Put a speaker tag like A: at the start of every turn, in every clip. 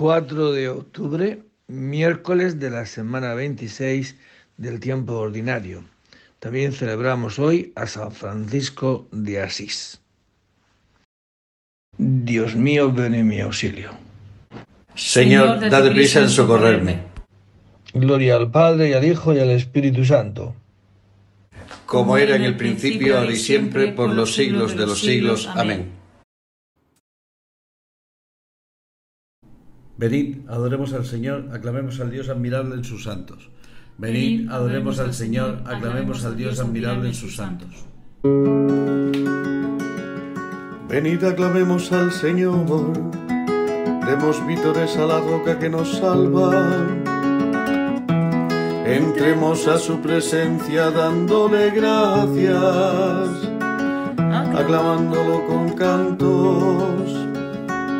A: 4 de octubre, miércoles de la semana 26 del tiempo ordinario. También celebramos hoy a San Francisco de Asís. Dios mío, ven en mi auxilio.
B: Señor, dad prisa en socorrerme.
A: Gloria al Padre y al Hijo y al Espíritu Santo.
B: Como era en el principio, ahora y siempre, por los siglos de los siglos. Amén.
C: Venid, adoremos al Señor, aclamemos al Dios admirable en sus santos. Venid, adoremos al Señor, aclamemos al Dios admirable en sus santos.
D: Venid, aclamemos al Señor, demos vítores a la roca que nos salva. Entremos a su presencia dándole gracias, aclamándolo con cantos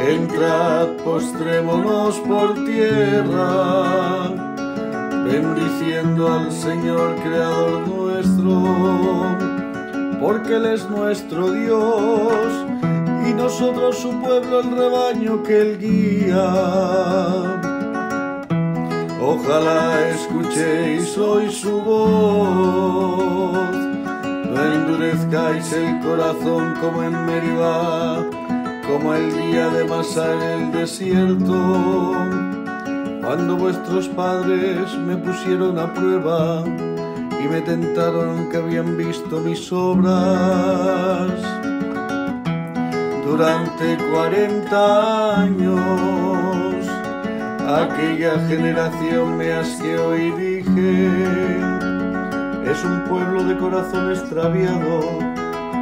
D: Entrad, postrémonos por tierra, bendiciendo al Señor Creador nuestro, porque Él es nuestro Dios y nosotros su pueblo, el rebaño que Él guía. Ojalá escuchéis hoy su voz, no endurezcáis el corazón como en Meribá como el día de Masa en el desierto, cuando vuestros padres me pusieron a prueba y me tentaron que habían visto mis obras. Durante cuarenta años, aquella generación me asqueó y dije, es un pueblo de corazón extraviado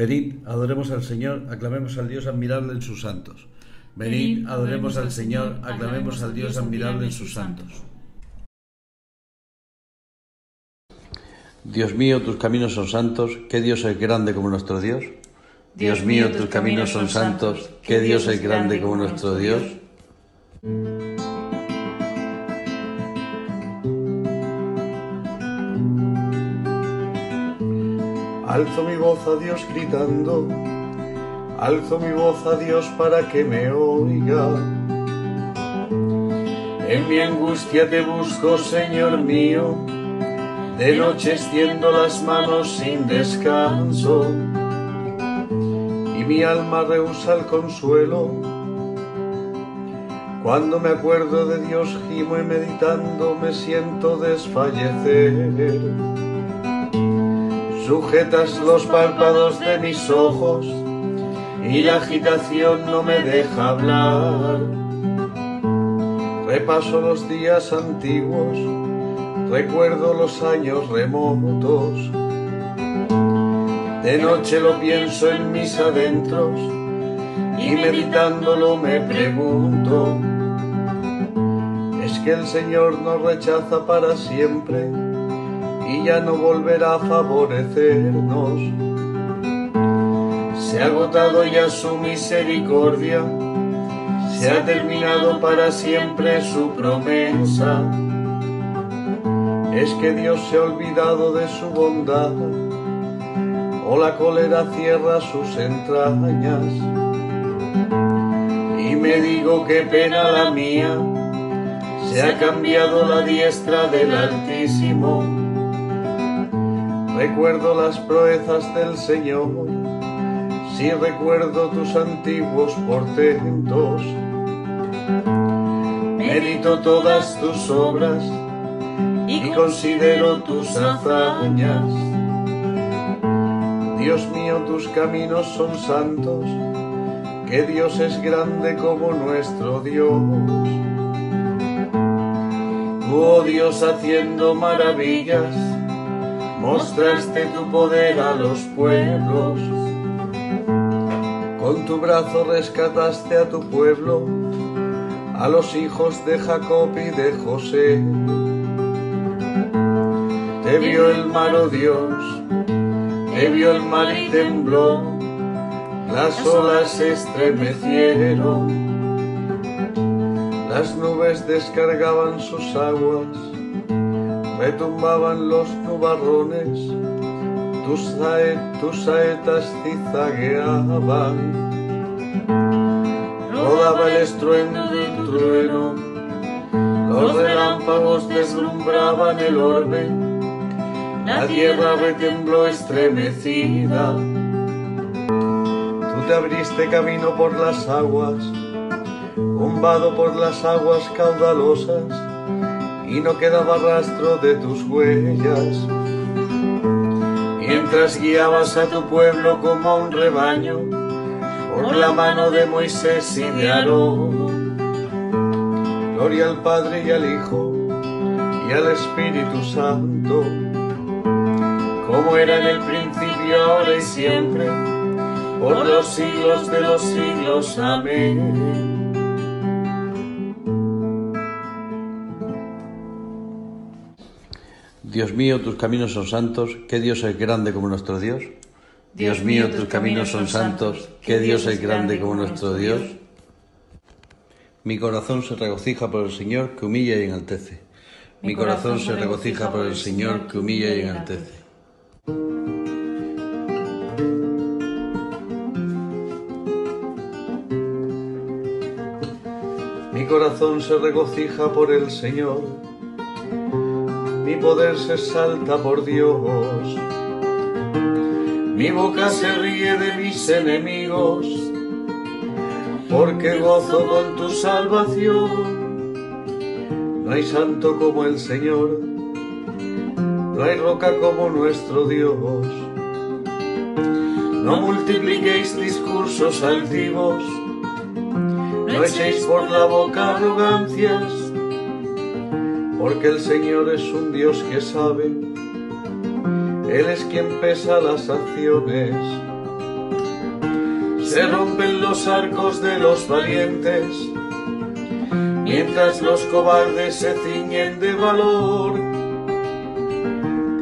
C: Venid, adoremos al Señor, aclamemos al Dios admirable en sus santos. Venid, adoremos al Señor, aclamemos al Dios admirable en sus santos.
B: Dios mío, tus caminos son santos, ¿qué Dios es grande como nuestro Dios? Dios mío, tus caminos son santos, ¿qué Dios es grande como nuestro Dios?
D: Alzo mi voz a Dios gritando, alzo mi voz a Dios para que me oiga. En mi angustia te busco, Señor mío, de noche extiendo las manos sin descanso, y mi alma rehúsa el consuelo. Cuando me acuerdo de Dios gimo y meditando me siento desfallecer sujetas los párpados de mis ojos y la agitación no me deja hablar. Repaso los días antiguos, recuerdo los años remotos. De noche lo pienso en mis adentros y meditándolo me pregunto, ¿es que el Señor nos rechaza para siempre? Y ya no volverá a favorecernos. Se ha agotado ya su misericordia, se ha terminado para siempre su promesa. Es que Dios se ha olvidado de su bondad, o la cólera cierra sus entrañas. Y me digo qué pena la mía, se ha cambiado la diestra del Altísimo Recuerdo las proezas del Señor, si recuerdo tus antiguos portentos.
E: Me
D: medito todas tus obras y considero tus hazañas. Dios mío, tus caminos son santos, que Dios es grande como nuestro Dios. Oh Dios, haciendo maravillas, mostraste tu poder a los pueblos. Con tu brazo rescataste a tu pueblo, a los hijos de Jacob y de José. Te vio el mar, oh Dios, te vio el mar y tembló, las olas se estremecieron, las nubes descargaban sus aguas, retumbaban los nubarrones, tus, tus saetas cizagueaban, rodaba el estruendo del trueno, los relámpagos deslumbraban el orbe, la tierra retembló estremecida. Tú te abriste camino por las aguas, vado por las aguas caudalosas, y no quedaba rastro de tus huellas. Mientras guiabas a tu pueblo como a un rebaño, por la mano de Moisés y de Aarón. Gloria al Padre y al Hijo y al Espíritu Santo como era en el principio, ahora y siempre, por los siglos de los siglos. Amén.
B: Dios mío, tus caminos son santos, ¿qué Dios es grande como nuestro Dios? Dios mío, tus caminos son santos, ¿qué Dios es grande como nuestro Dios? Mi corazón se regocija por el Señor que humilla y enaltece. Mi corazón se regocija por el Señor que humilla y enaltece.
D: corazón se regocija por el Señor, mi poder se salta por Dios, mi boca se ríe de mis enemigos, porque gozo con tu salvación. No hay santo como el Señor, no hay roca como nuestro Dios. No multipliquéis discursos altivos, no echéis por la boca arrogancias, porque el Señor es un Dios que sabe, Él es quien pesa las acciones. Se rompen los arcos de los valientes, mientras los cobardes se ciñen de valor.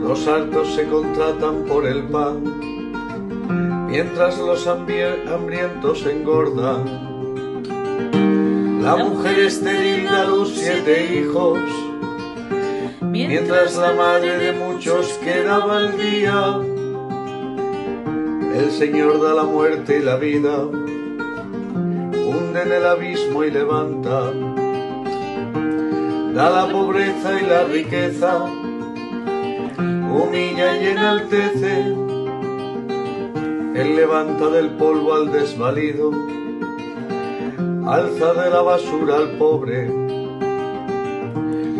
D: Los altos se contratan por el pan, mientras los hambrientos engordan. La mujer estéril da luz siete hijos, mientras la madre de muchos quedaba al día. El Señor da la muerte y la vida, hunde en el abismo y levanta. Da la pobreza y la riqueza, humilla y enaltece. Él levanta del polvo al desvalido alza de la basura al pobre,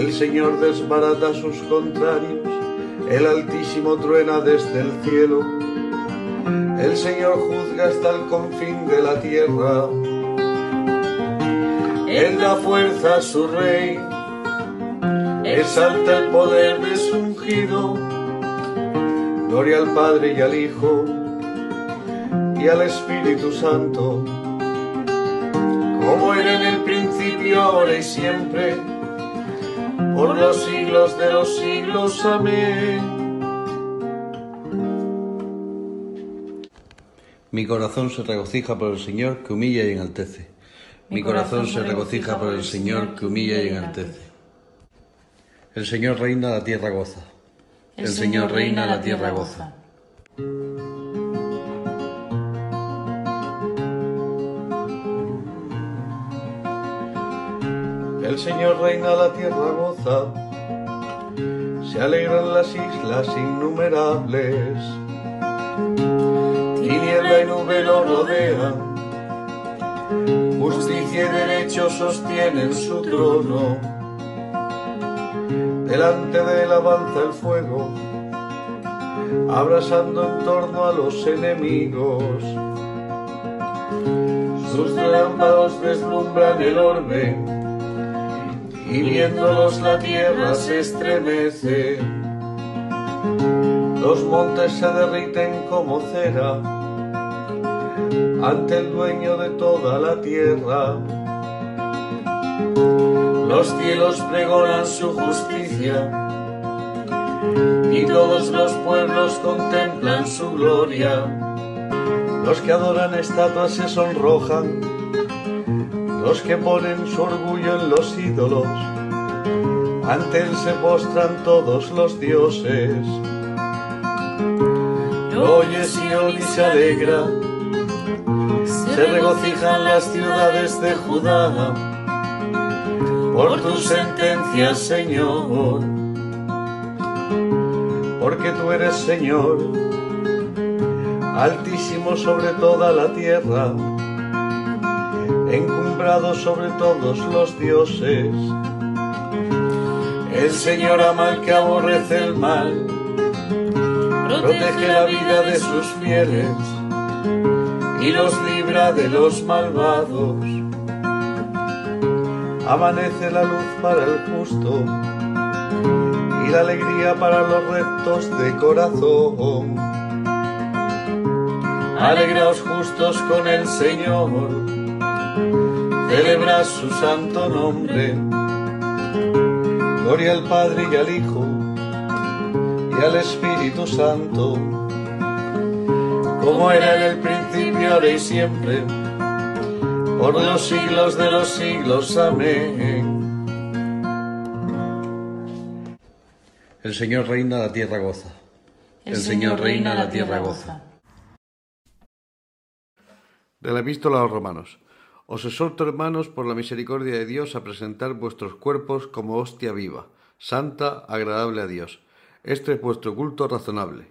D: El Señor desbarata a sus contrarios, el Altísimo truena desde el cielo. El Señor juzga hasta el confín de la tierra. Él da fuerza a su rey, exalta el poder de su ungido. Gloria al Padre y al Hijo y al Espíritu Santo como era en el principio, ahora y siempre, por los siglos de los siglos. Amén.
B: Mi corazón se regocija por el Señor que humilla y enaltece. Mi corazón se regocija por el Señor que humilla y enaltece. El Señor reina, la tierra goza. El Señor reina, la tierra goza.
D: El Señor reina, la tierra goza. Se alegran las islas innumerables. Tiniebla y nube lo rodean justicia y derecho sostienen su trono. Delante de él avanza el fuego, abrasando en torno a los enemigos. Sus relámpagos deslumbran el orbe, y viéndolos la tierra se estremece. Los montes se derriten como cera ante el dueño de toda la tierra. Los cielos pregonan su justicia y todos los pueblos contemplan su gloria. Los que adoran estatuas se sonrojan, los que ponen su orgullo en los ídolos, ante él se postran todos los dioses. Oye Sion y se alegra se regocijan las ciudades de Judá. Por tus sentencias, Señor, porque tú eres Señor, altísimo sobre toda la tierra, sobre todos los dioses. El Señor ama al que aborrece el mal, protege la vida de sus fieles y los libra de los malvados. Amanece la luz para el justo y la alegría para los rectos de corazón. Alegraos justos con el Señor, celebra su santo nombre. Gloria al Padre y al Hijo y al Espíritu Santo como era en el principio, ahora y siempre, por los siglos de los siglos. Amén.
B: El Señor reina, la tierra goza. El, Señor reina, la tierra goza.
C: De la epístola a los romanos. Os exhorto, hermanos, por la misericordia de Dios, a presentar vuestros cuerpos como hostia viva, santa, agradable a Dios. Este es vuestro culto razonable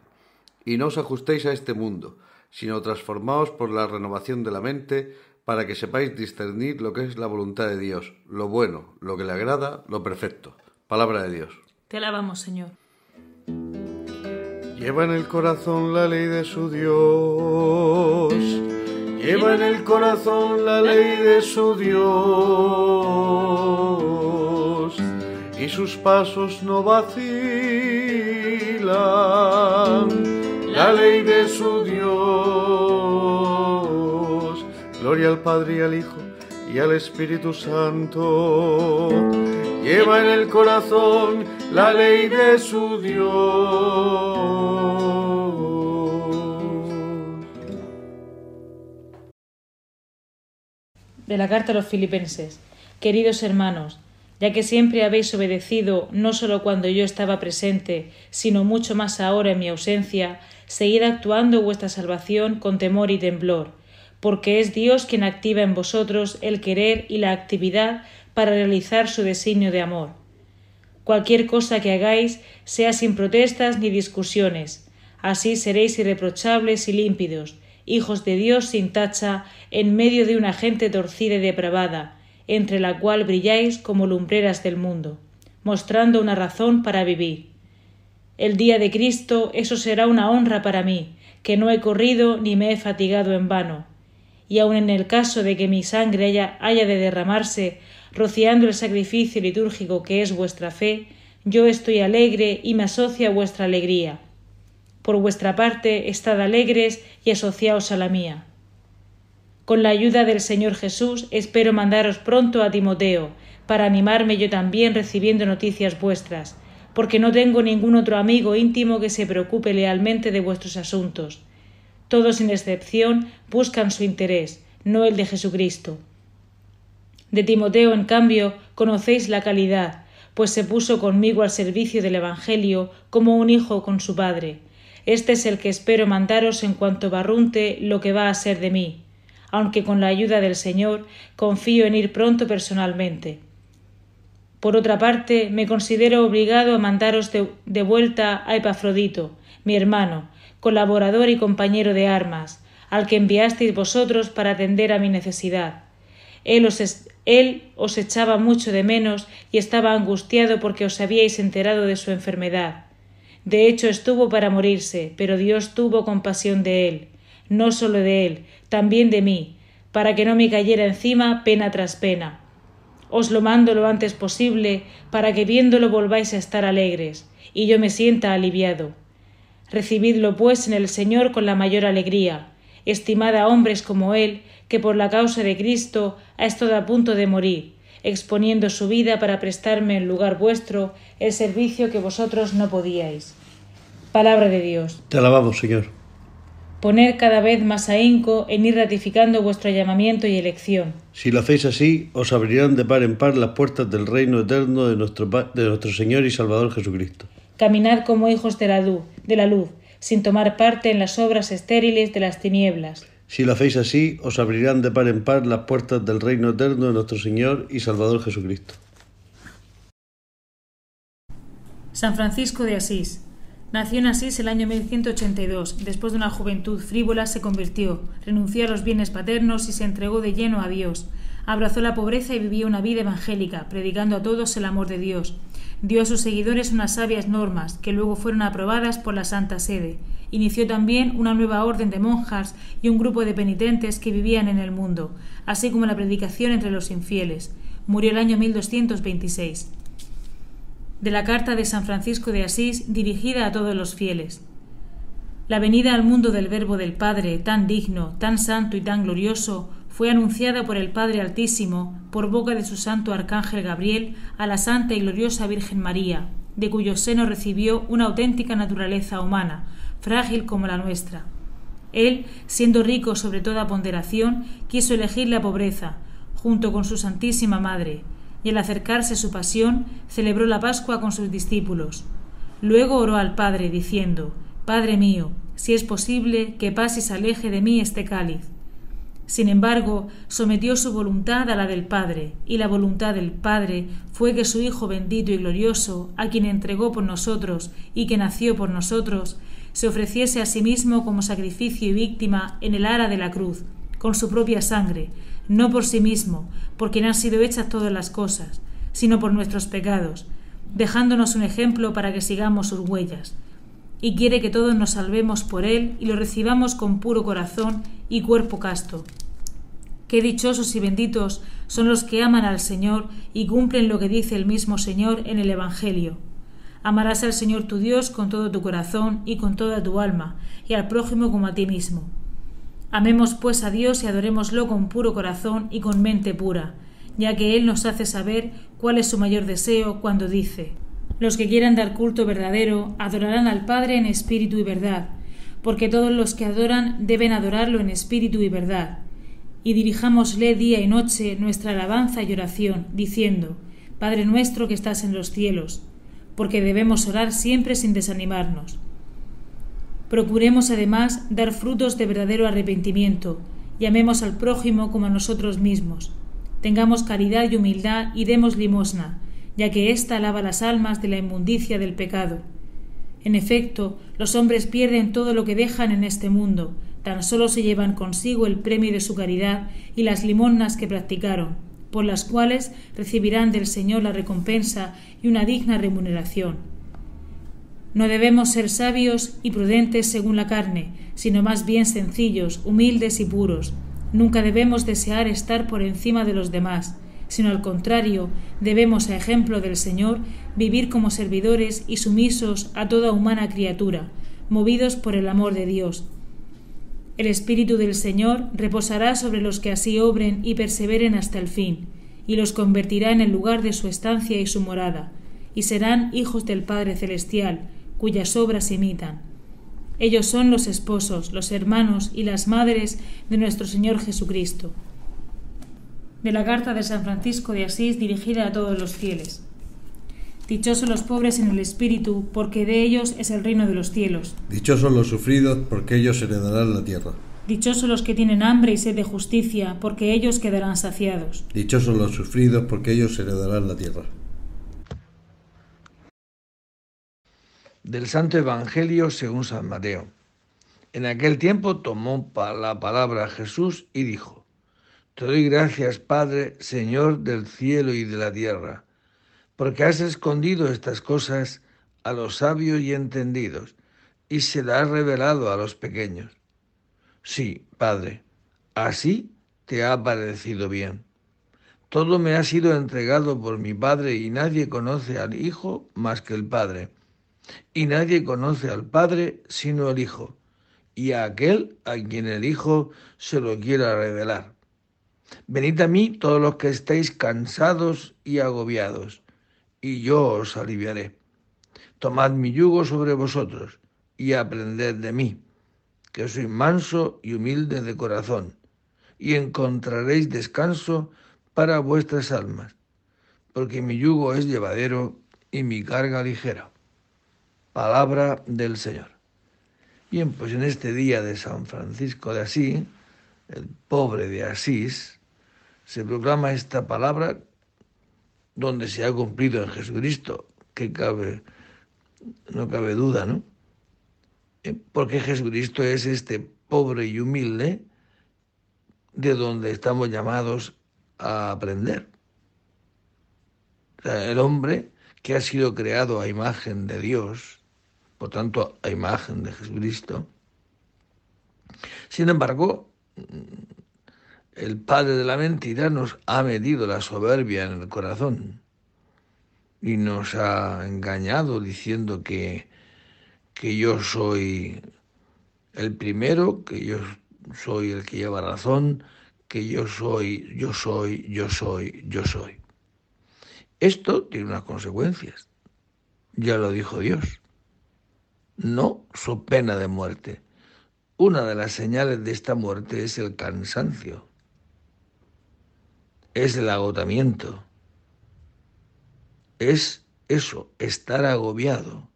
C: y no os ajustéis a este mundo, sino transformaos por la renovación de la mente, para que sepáis discernir lo que es la voluntad de Dios, lo bueno, lo que le agrada, lo perfecto. Palabra de Dios.
E: Te alabamos, Señor.
D: Lleva en el corazón la ley de su Dios. Lleva en el corazón la ley de su Dios. Y sus pasos no vacilan la ley de su Dios. Gloria al Padre y al Hijo y al Espíritu Santo. Lleva en el corazón la ley de su Dios.
E: De la carta a los filipenses. Queridos hermanos, ya que siempre habéis obedecido no solo cuando yo estaba presente, sino mucho más ahora en mi ausencia, seguid actuando vuestra salvación con temor y temblor, porque es Dios quien activa en vosotros el querer y la actividad para realizar su designio de amor. Cualquier cosa que hagáis sea sin protestas ni discusiones, así seréis irreprochables y límpidos, hijos de Dios sin tacha, en medio de una gente torcida y depravada, entre la cual brilláis como lumbreras del mundo, mostrando una razón para vivir el día de Cristo, eso será una honra para mí, que no he corrido ni me he fatigado en vano. Y aun en el caso de que mi sangre haya, de derramarse, rociando el sacrificio litúrgico que es vuestra fe, yo estoy alegre y me asocio a vuestra alegría. Por vuestra parte, estad alegres y asociaos a la mía. Con la ayuda del Señor Jesús espero mandaros pronto a Timoteo, para animarme yo también recibiendo noticias vuestras, porque no tengo ningún otro amigo íntimo que se preocupe lealmente de vuestros asuntos. Todos sin excepción buscan su interés, no el de Jesucristo. De Timoteo, en cambio, conocéis la calidad, pues se puso conmigo al servicio del Evangelio como un hijo con su padre. Este es el que espero mandaros en cuanto barrunte lo que va a ser de mí, aunque con la ayuda del Señor confío en ir pronto personalmente. Por otra parte, me considero obligado a mandaros de, vuelta a Epafrodito, mi hermano, colaborador y compañero de armas, al que enviasteis vosotros para atender a mi necesidad. Él os, él os echaba mucho de menos y estaba angustiado porque os habíais enterado de su enfermedad. De hecho estuvo para morirse, pero Dios tuvo compasión de él, no sólo de él, también de mí, para que no me cayera encima pena tras pena. Os lo mando lo antes posible, para que viéndolo volváis a estar alegres, y yo me sienta aliviado. Recibidlo pues en el Señor con la mayor alegría, estimad a hombres como él, que por la causa de Cristo ha estado a punto de morir, exponiendo su vida para prestarme en lugar vuestro el servicio que vosotros no podíais. Palabra de Dios.
C: Te alabamos, Señor.
E: Poner cada vez más ahínco en ir ratificando vuestro llamamiento y elección.
C: Si lo hacéis así, os abrirán de par en par las puertas del reino eterno de nuestro, de nuestro Señor y Salvador Jesucristo.
E: Caminad como hijos de la luz, de la luz, sin tomar parte en las obras estériles de las tinieblas
C: si lo hacéis así, os abrirán de par en par las puertas del reino eterno de nuestro Señor y Salvador Jesucristo.
E: San Francisco de Asís. Nació en Asís el año 1182. Después de una juventud frívola se convirtió, renunció a los bienes paternos y se entregó de lleno a Dios. Abrazó la pobreza y vivió una vida evangélica, predicando a todos el amor de Dios. Dio a sus seguidores unas sabias normas, que luego fueron aprobadas por la Santa Sede inició también una nueva orden de monjas y un grupo de penitentes que vivían en el mundo, así como la predicación entre los infieles. Murió el año 1226. De la carta de San Francisco de Asís dirigida a todos los fieles. La venida al mundo del Verbo del Padre, tan digno, tan santo y tan glorioso, fue anunciada por el Padre Altísimo, por boca de su santo Arcángel Gabriel, a la Santa y Gloriosa Virgen María, de cuyo seno recibió una auténtica naturaleza humana, frágil como la nuestra. Él, siendo rico sobre toda ponderación, quiso elegir la pobreza, junto con su Santísima Madre, y al acercarse su pasión, celebró la Pascua con sus discípulos. Luego oró al Padre, diciendo, Padre mío, si es posible, que pase y se aleje de mí este cáliz. Sin embargo, sometió su voluntad a la del Padre, y la voluntad del Padre fue que su Hijo bendito y glorioso, a quien entregó por nosotros y que nació por nosotros, se ofreciese a sí mismo como sacrificio y víctima en el ara de la cruz, con su propia sangre, no por sí mismo, por quien han sido hechas todas las cosas, sino por nuestros pecados, dejándonos un ejemplo para que sigamos sus huellas. Y quiere que todos nos salvemos por él y lo recibamos con puro corazón y cuerpo casto. Qué dichosos y benditos son los que aman al Señor y cumplen lo que dice el mismo Señor en el Evangelio Amarás al Señor tu Dios con todo tu corazón y con toda tu alma, y al prójimo como a ti mismo. Amemos pues a Dios y adorémoslo con puro corazón y con mente pura, ya que Él nos hace saber cuál es su mayor deseo cuando dice Los que quieran dar culto verdadero adorarán al Padre en espíritu y verdad, porque todos los que adoran deben adorarlo en espíritu y verdad. Y dirijámosle día y noche nuestra alabanza y oración, diciendo Padre nuestro que estás en los cielos, porque debemos orar siempre sin desanimarnos. Procuremos además dar frutos de verdadero arrepentimiento, llamemos al prójimo como a nosotros mismos. Tengamos caridad y humildad y demos limosna, ya que ésta lava las almas de la inmundicia del pecado. En efecto, los hombres pierden todo lo que dejan en este mundo, tan solo se llevan consigo el premio de su caridad y las limonas que practicaron por las cuales recibirán del Señor la recompensa y una digna remuneración. No debemos ser sabios y prudentes según la carne, sino más bien sencillos, humildes y puros. Nunca debemos desear estar por encima de los demás, sino al contrario, debemos, a ejemplo del Señor, vivir como servidores y sumisos a toda humana criatura, movidos por el amor de Dios, el Espíritu del Señor reposará sobre los que así obren y perseveren hasta el fin, y los convertirá en el lugar de su estancia y su morada, y serán hijos del Padre Celestial, cuyas obras imitan. Ellos son los esposos, los hermanos y las madres de nuestro Señor Jesucristo. de la carta de San Francisco de Asís dirigida a todos los fieles. Dichosos los pobres en el espíritu, porque de ellos es el reino de los cielos.
C: Dichosos los sufridos, porque ellos heredarán la tierra.
E: Dichosos los que tienen hambre y sed de justicia, porque ellos quedarán saciados.
C: Dichosos los sufridos, porque ellos heredarán la tierra.
A: Del Santo Evangelio según San Mateo. En aquel tiempo tomó la palabra Jesús y dijo, te doy gracias, Padre, Señor del cielo y de la tierra, porque has escondido estas cosas a los sabios y entendidos, y se las has revelado a los pequeños. Sí, Padre, así te ha parecido bien. Todo me ha sido entregado por mi Padre y nadie conoce al Hijo más que el Padre. Y nadie conoce al Padre sino el Hijo, y a aquel a quien el Hijo se lo quiera revelar. Venid a mí todos los que estéis cansados y agobiados, y yo os aliviaré. Tomad mi yugo sobre vosotros y aprended de mí, que soy manso y humilde de corazón, y encontraréis descanso para vuestras almas, porque mi yugo es llevadero y mi carga ligera. Palabra del Señor. Bien, pues en este día de San Francisco de Asís, el pobre de Asís, se proclama esta palabra donde se ha cumplido en Jesucristo, que cabe, no cabe duda, ¿no? Eh, porque Jesucristo es este pobre y humilde de donde estamos llamados a aprender. el hombre que ha sido creado a imagen de Dios, por tanto a imagen de Jesucristo, sin embargo, el padre de la mentira nos ha medido la soberbia en el corazón y nos ha engañado diciendo que, que yo soy el primero, que yo soy el que lleva razón, que yo soy, yo soy, yo soy, yo soy. Esto tiene unas consecuencias. Ya lo dijo Dios. No su pena de muerte. Una de las señales de esta muerte es el cansancio es el agotamiento. Es eso, estar agobiado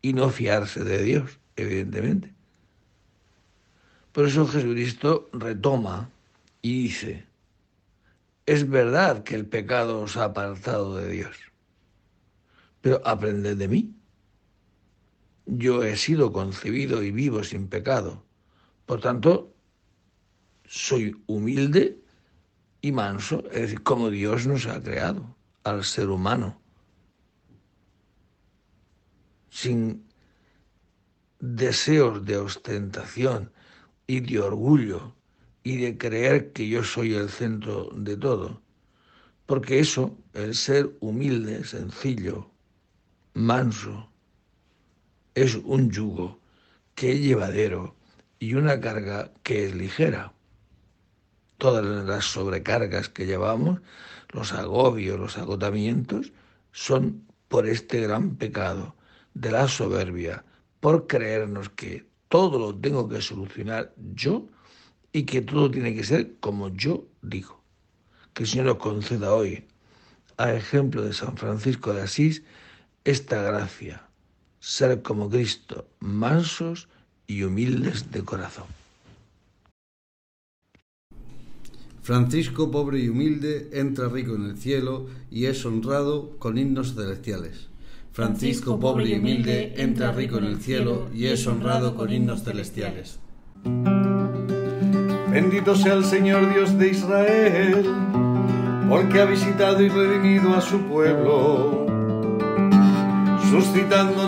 A: y no fiarse de Dios, evidentemente. Por eso Jesucristo retoma y dice, es verdad que el pecado os ha apartado de Dios, pero aprended de mí. Yo he sido concebido y vivo sin pecado. Por tanto, soy humilde y manso, es decir, como Dios nos ha creado al ser humano, sin deseos de ostentación y de orgullo y de creer que yo soy el centro de todo, porque eso, el ser humilde, sencillo, manso, es un yugo que es llevadero y una carga que es ligera todas las sobrecargas que llevamos, los agobios, los agotamientos, son por este gran pecado de la soberbia, por creernos que todo lo tengo que solucionar yo y que todo tiene que ser como yo digo. Que el Señor nos conceda hoy, a ejemplo de San Francisco de Asís, esta gracia, ser como Cristo, mansos y humildes de corazón.
C: Francisco, pobre y humilde, entra rico en el cielo y es honrado con himnos celestiales.
E: Francisco, pobre y humilde, entra rico en el cielo y es honrado con himnos celestiales.
D: Bendito sea el Señor Dios de Israel, porque ha visitado y redimido a su pueblo, suscitándonos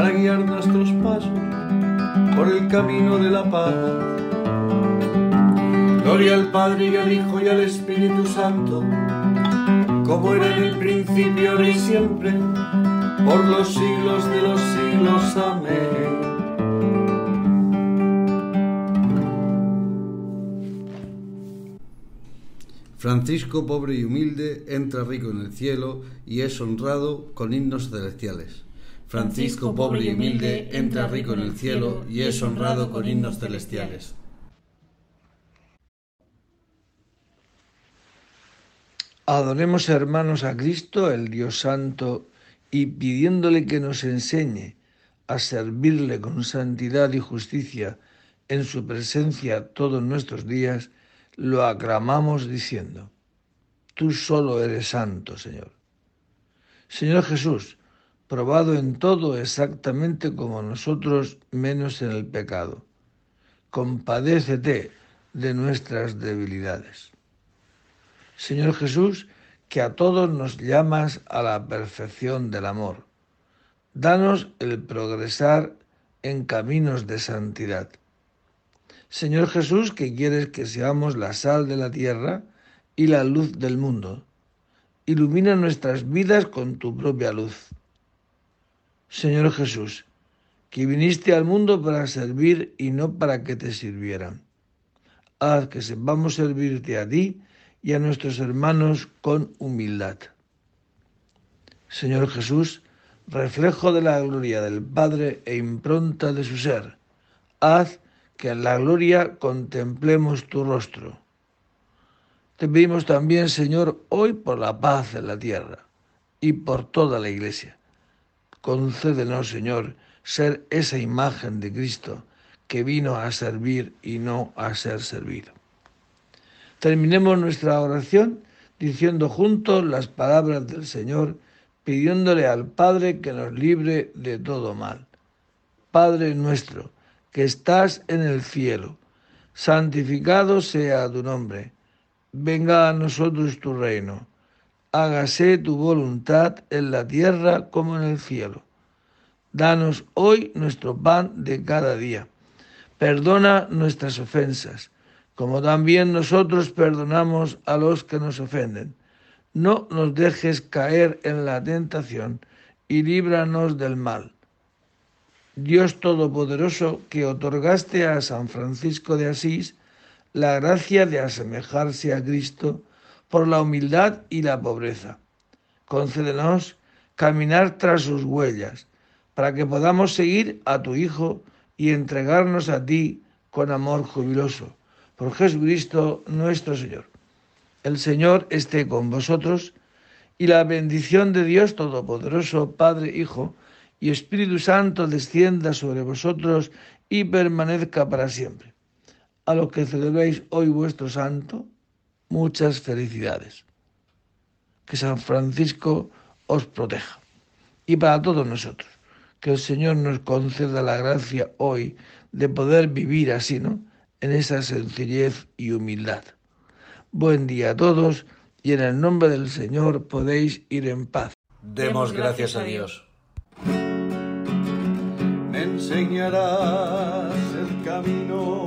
D: para guiar nuestros pasos por el camino de la paz. Gloria al Padre y al Hijo y al Espíritu Santo, como era en el principio, ahora y siempre, por los siglos de los siglos. Amén.
C: Francisco, pobre y humilde, entra rico en el cielo y es honrado con himnos celestiales. Francisco, pobre y humilde, entra rico en el cielo y es honrado con himnos celestiales.
A: Adoremos hermanos a Cristo, el Dios Santo, y pidiéndole que nos enseñe a servirle con santidad y justicia en su presencia todos nuestros días, lo aclamamos diciendo, Tú solo eres santo, Señor. Señor Jesús, probado en todo exactamente como nosotros, menos en el pecado, compadécete de nuestras debilidades. Señor Jesús, que a todos nos llamas a la perfección del amor. Danos el progresar en caminos de santidad. Señor Jesús, que quieres que seamos la sal de la tierra y la luz del mundo. Ilumina nuestras vidas con tu propia luz. Señor Jesús, que viniste al mundo para servir y no para que te sirvieran. Haz que sepamos servirte a ti y a nuestros hermanos con humildad. Señor Jesús, reflejo de la gloria del Padre e impronta de su ser, haz que en la gloria contemplemos tu rostro. Te pedimos también, Señor, hoy por la paz en la tierra y por toda la Iglesia. Concédenos, Señor, ser esa imagen de Cristo que vino a servir y no a ser servido. Terminemos nuestra oración diciendo juntos las palabras del Señor, pidiéndole al Padre que nos libre de todo mal. Padre nuestro, que estás en el cielo, santificado sea tu nombre, venga a nosotros tu reino, hágase tu voluntad en la tierra como en el cielo. Danos hoy nuestro pan de cada día. Perdona nuestras ofensas, como también nosotros perdonamos a los que nos ofenden. No nos dejes caer en la tentación y líbranos del mal Dios Todopoderoso, que otorgaste a San Francisco de Asís la gracia de asemejarse a Cristo por la humildad y la pobreza. Concédenos caminar tras sus huellas, para que podamos seguir a tu Hijo y entregarnos a ti con amor jubiloso. Por Jesucristo nuestro Señor. El Señor esté con vosotros y la bendición de Dios Todopoderoso, Padre, Hijo, y Espíritu Santo descienda sobre vosotros y permanezca para siempre. A los que celebréis hoy vuestro santo, muchas felicidades. Que San Francisco os proteja. Y para todos nosotros, que el Señor nos conceda la gracia hoy de poder vivir así, ¿no? En esa sencillez y humildad. Buen día a todos y en el nombre del Señor podéis ir en paz.
B: Demos gracias a Dios
D: enseñarás el camino.